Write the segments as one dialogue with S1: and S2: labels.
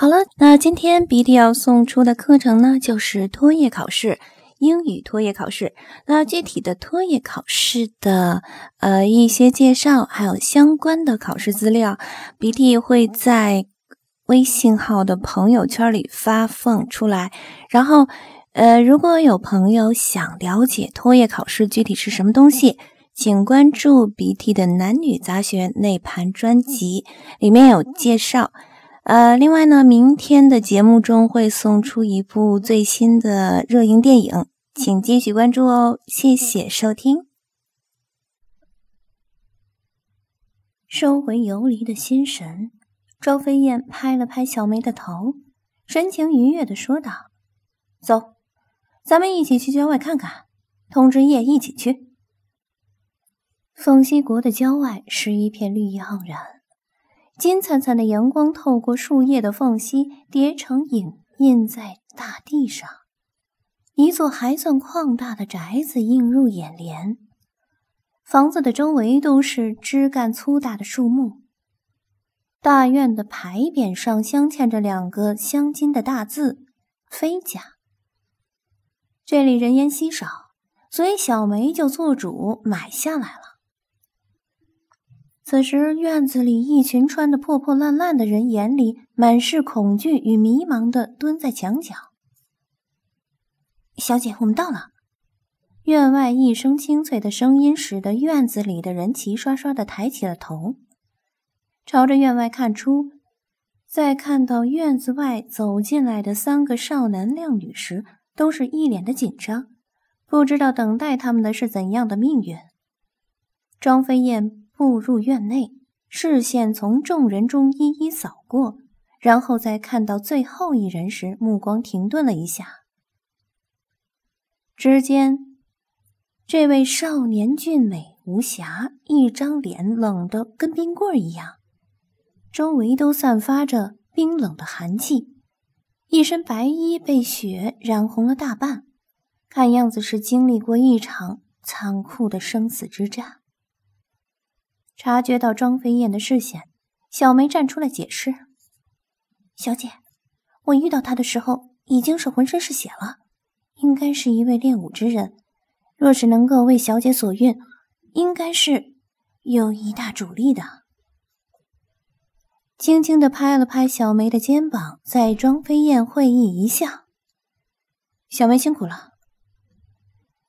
S1: 好了，那今天鼻涕要送出的课程呢，就是托业考试，英语托业考试。那具体的托业考试的呃一些介绍，还有相关的考试资料，鼻涕会在微信号的朋友圈里发放出来。然后，呃，如果有朋友想了解托业考试具体是什么东西，请关注鼻涕的男女杂学内盘专辑，里面有介绍。呃，另外呢，明天的节目中会送出一部最新的热映电影，请继续关注哦。谢谢收听。收回游离的心神，周飞燕拍了拍小梅的头，神情愉悦的说道：“走，咱们一起去郊外看看，通知叶一起去。”凤西国的郊外是一片绿意盎然。金灿灿的阳光透过树叶的缝隙叠成影，印在大地上。一座还算旷大的宅子映入眼帘，房子的周围都是枝干粗大的树木。大院的牌匾上镶嵌着两个镶金的大字“飞家”。这里人烟稀少，所以小梅就做主买下来了。此时，院子里一群穿得破破烂烂的人眼里满是恐惧与迷茫的蹲在墙角。小姐，我们到了。院外一声清脆的声音，使得院子里的人齐刷刷的抬起了头，朝着院外看出。在看到院子外走进来的三个少男靓女时，都是一脸的紧张，不知道等待他们的是怎样的命运。庄飞燕。步入院内，视线从众人中一一扫过，然后在看到最后一人时，目光停顿了一下。只见这位少年俊美无瑕，一张脸冷得跟冰棍一样，周围都散发着冰冷的寒气，一身白衣被雪染红了大半，看样子是经历过一场残酷的生死之战。察觉到庄飞燕的视线，小梅站出来解释：“小姐，我遇到他的时候已经是浑身是血了，应该是一位练武之人。若是能够为小姐所孕，应该是有一大主力的。”轻轻的拍了拍小梅的肩膀，在庄飞燕会意一笑：“小梅辛苦了。”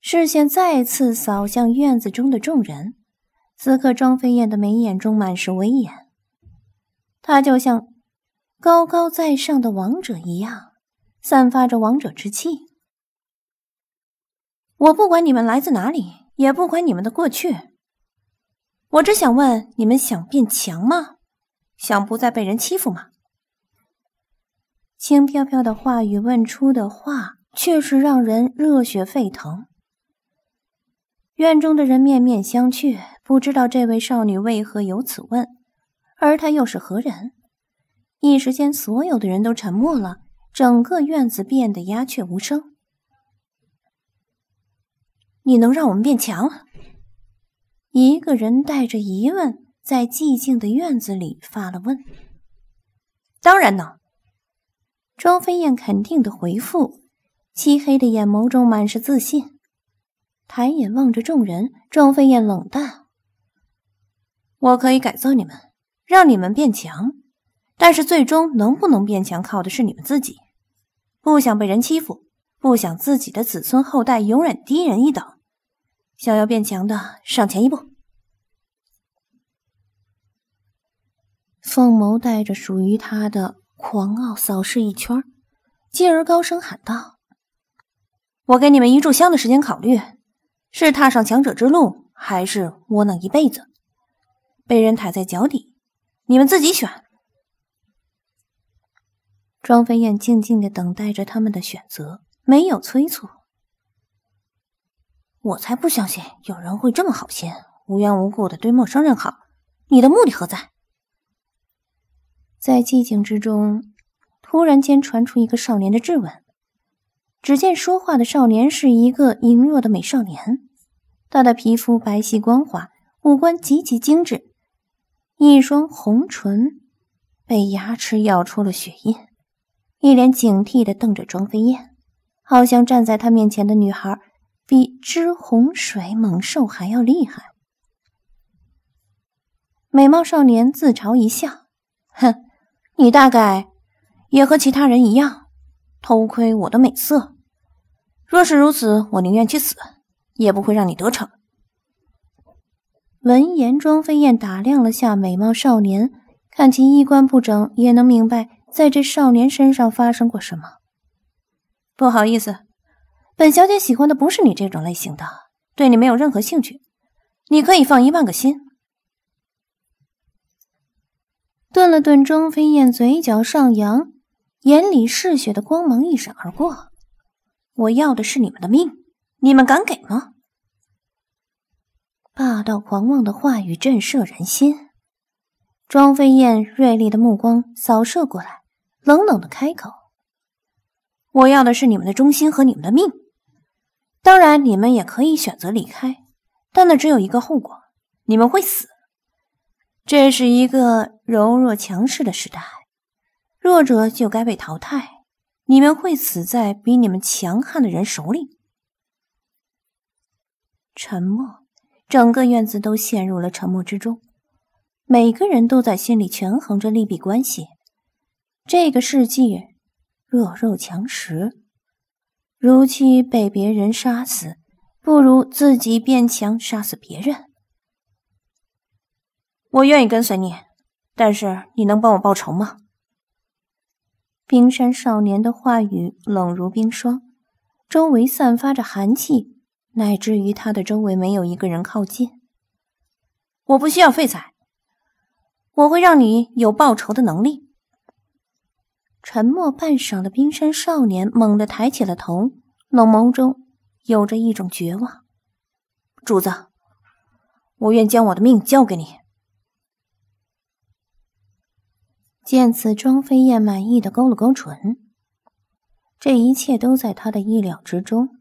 S1: 视线再次扫向院子中的众人。此刻，庄飞燕的眉眼中满是威严，她就像高高在上的王者一样，散发着王者之气。我不管你们来自哪里，也不管你们的过去，我只想问：你们想变强吗？想不再被人欺负吗？轻飘飘的话语问出的话，却是让人热血沸腾。院中的人面面相觑，不知道这位少女为何有此问，而她又是何人？一时间，所有的人都沉默了，整个院子变得鸦雀无声。你能让我们变强？一个人带着疑问，在寂静的院子里发了问。当然能。庄飞燕肯定的回复，漆黑的眼眸中满是自信。抬眼望着众人，庄飞燕冷淡：“我可以改造你们，让你们变强，但是最终能不能变强，靠的是你们自己。不想被人欺负，不想自己的子孙后代永远低人一等，想要变强的，上前一步。”凤眸带着属于他的狂傲扫视一圈，继而高声喊道：“我给你们一炷香的时间考虑。”是踏上强者之路，还是窝囊一辈子，被人踩在脚底？你们自己选。庄飞燕静静的等待着他们的选择，没有催促。我才不相信有人会这么好心，无缘无故的对陌生人好。你的目的何在？在寂静之中，突然间传出一个少年的质问。只见说话的少年是一个羸弱的美少年。他的皮肤白皙光滑，五官极其精致，一双红唇被牙齿咬出了血印，一脸警惕的瞪着庄飞燕，好像站在他面前的女孩比之洪水猛兽还要厉害。美貌少年自嘲一笑：“哼，你大概也和其他人一样，偷窥我的美色。若是如此，我宁愿去死，也不会让你得逞。”闻言，庄飞燕打量了下美貌少年，看其衣冠不整，也能明白在这少年身上发生过什么。不好意思，本小姐喜欢的不是你这种类型的，对你没有任何兴趣。你可以放一万个心。顿了顿，庄飞燕嘴角上扬，眼里嗜血的光芒一闪而过。我要的是你们的命，你们敢给吗？霸道狂妄的话语震慑人心，庄飞燕锐利的目光扫射过来，冷冷的开口：“我要的是你们的忠心和你们的命。当然，你们也可以选择离开，但那只有一个后果：你们会死。这是一个柔弱强势的时代，弱者就该被淘汰。你们会死在比你们强悍的人手里。”沉默。整个院子都陷入了沉默之中，每个人都在心里权衡着利弊关系。这个世界，弱肉强食，如期被别人杀死，不如自己变强，杀死别人。我愿意跟随你，但是你能帮我报仇吗？冰山少年的话语冷如冰霜，周围散发着寒气。乃至于他的周围没有一个人靠近。我不需要废材，我会让你有报仇的能力。沉默半晌的冰山少年猛地抬起了头，冷眸中有着一种绝望。主子，我愿将我的命交给你。见此，庄飞燕满意的勾了勾唇。这一切都在他的意料之中。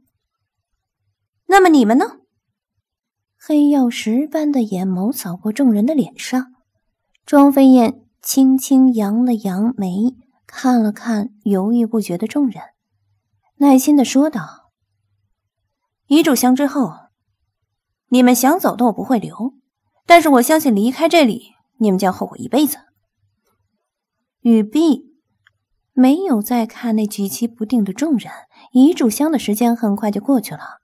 S1: 那么你们呢？黑曜石般的眼眸扫过众人的脸上，庄飞燕轻轻扬了扬眉，看了看犹豫不决的众人，耐心的说道：“遗嘱相之后，你们想走的我不会留，但是我相信离开这里，你们将后悔一辈子。”雨碧没有再看那举棋不定的众人，遗嘱箱的时间很快就过去了。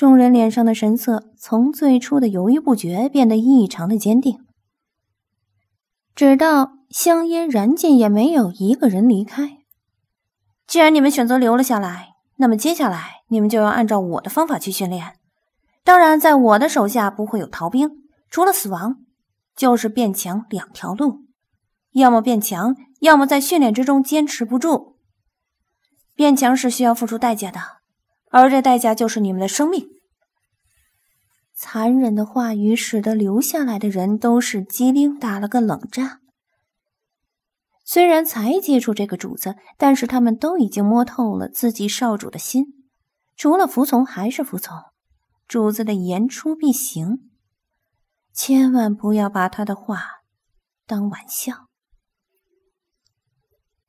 S1: 众人脸上的神色从最初的犹豫不决变得异常的坚定，直到香烟燃尽，也没有一个人离开。既然你们选择留了下来，那么接下来你们就要按照我的方法去训练。当然，在我的手下不会有逃兵，除了死亡，就是变强两条路：要么变强，要么在训练之中坚持不住。变强是需要付出代价的。而这代价就是你们的生命。残忍的话语使得留下来的人都是机灵打了个冷战。虽然才接触这个主子，但是他们都已经摸透了自己少主的心，除了服从还是服从。主子的言出必行，千万不要把他的话当玩笑。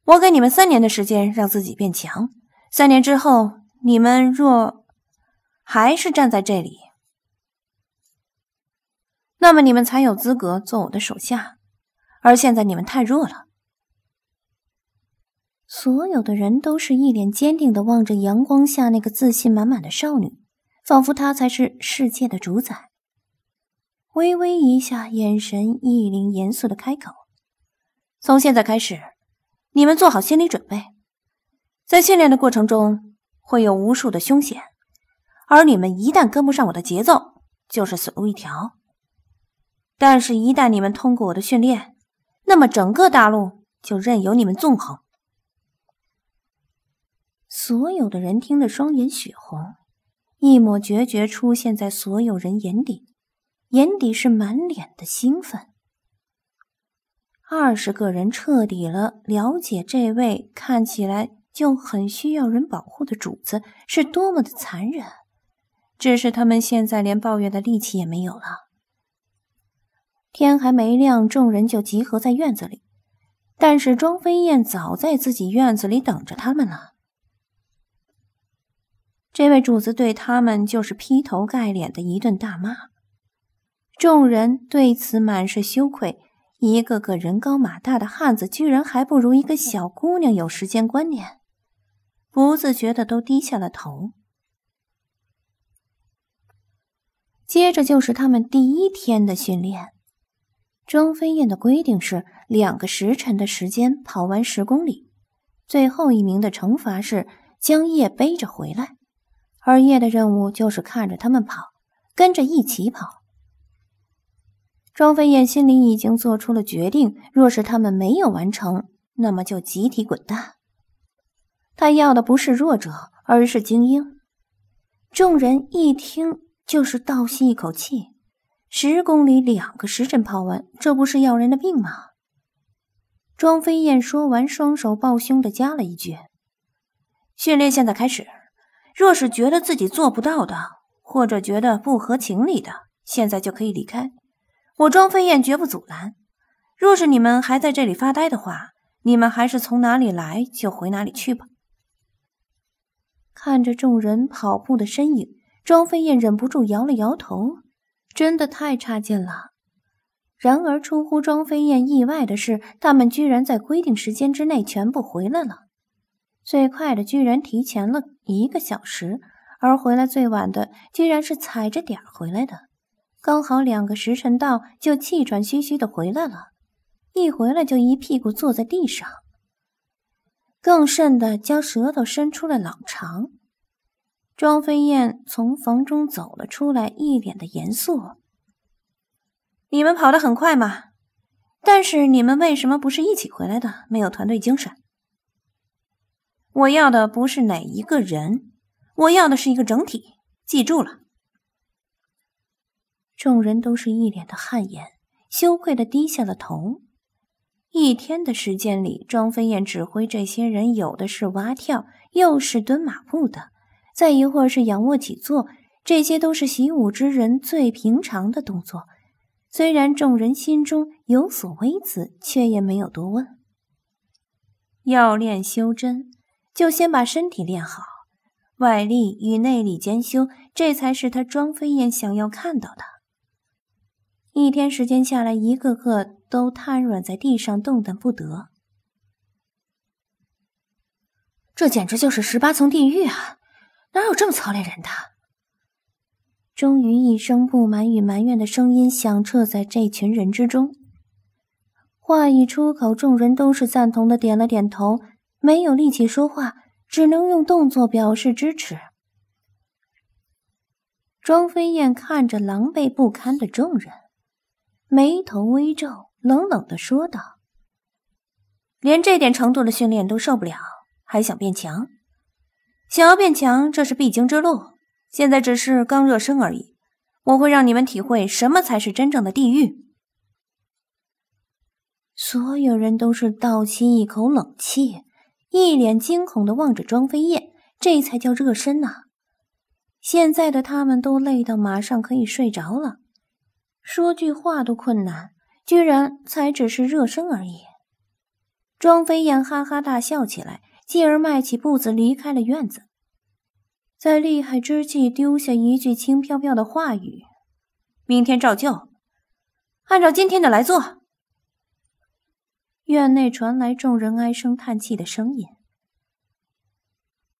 S1: 我给你们三年的时间，让自己变强。三年之后。你们若还是站在这里，那么你们才有资格做我的手下。而现在你们太弱了。所有的人都是一脸坚定的望着阳光下那个自信满满的少女，仿佛她才是世界的主宰。微微一下，眼神一凛，严肃的开口：“从现在开始，你们做好心理准备，在训练的过程中。”会有无数的凶险，而你们一旦跟不上我的节奏，就是死路一条。但是，一旦你们通过我的训练，那么整个大陆就任由你们纵横。所有的人听得双眼血红，一抹决绝出现在所有人眼底，眼底是满脸的兴奋。二十个人彻底了了解这位看起来。就很需要人保护的主子是多么的残忍，只是他们现在连抱怨的力气也没有了。天还没亮，众人就集合在院子里，但是庄飞燕早在自己院子里等着他们了。这位主子对他们就是劈头盖脸的一顿大骂，众人对此满是羞愧。一个个人高马大的汉子，居然还不如一个小姑娘有时间观念，不自觉的都低下了头。接着就是他们第一天的训练。庄飞燕的规定是两个时辰的时间跑完十公里，最后一名的惩罚是将叶背着回来，而叶的任务就是看着他们跑，跟着一起跑。庄飞燕心里已经做出了决定，若是他们没有完成，那么就集体滚蛋。他要的不是弱者，而是精英。众人一听。就是倒吸一口气，十公里两个时辰跑完，这不是要人的命吗？庄飞燕说完，双手抱胸的加了一句：“训练现在开始，若是觉得自己做不到的，或者觉得不合情理的，现在就可以离开。我庄飞燕绝不阻拦。若是你们还在这里发呆的话，你们还是从哪里来就回哪里去吧。”看着众人跑步的身影。庄飞燕忍不住摇了摇头，真的太差劲了。然而，出乎庄飞燕意外的是，他们居然在规定时间之内全部回来了。最快的居然提前了一个小时，而回来最晚的居然是踩着点回来的，刚好两个时辰到就气喘吁吁的回来了。一回来就一屁股坐在地上，更甚的将舌头伸出了老长。庄飞燕从房中走了出来，一脸的严肃：“你们跑得很快嘛，但是你们为什么不是一起回来的？没有团队精神。我要的不是哪一个人，我要的是一个整体。记住了。”众人都是一脸的汗颜，羞愧的低下了头。一天的时间里，庄飞燕指挥这些人，有的是蛙跳，又是蹲马步的。再一会儿是仰卧起坐，这些都是习武之人最平常的动作。虽然众人心中有所微词，却也没有多问。要练修真，就先把身体练好，外力与内力兼修，这才是他庄飞燕想要看到的。一天时间下来，一个个都瘫软在地上，动弹不得。这简直就是十八层地狱啊！哪有这么操练人的？终于，一声不满与埋怨的声音响彻在这群人之中。话一出口，众人都是赞同的点了点头，没有力气说话，只能用动作表示支持。庄飞燕看着狼狈不堪的众人，眉头微皱，冷冷的说道：“连这点程度的训练都受不了，还想变强？”想要变强，这是必经之路。现在只是刚热身而已。我会让你们体会什么才是真正的地狱。所有人都是倒吸一口冷气，一脸惊恐的望着庄飞燕。这才叫热身呢！现在的他们都累到马上可以睡着了，说句话都困难，居然才只是热身而已。庄飞燕哈哈大笑起来。继而迈起步子离开了院子，在厉害之际丢下一句轻飘飘的话语：“明天照旧，按照今天的来做。”院内传来众人唉声叹气的声音。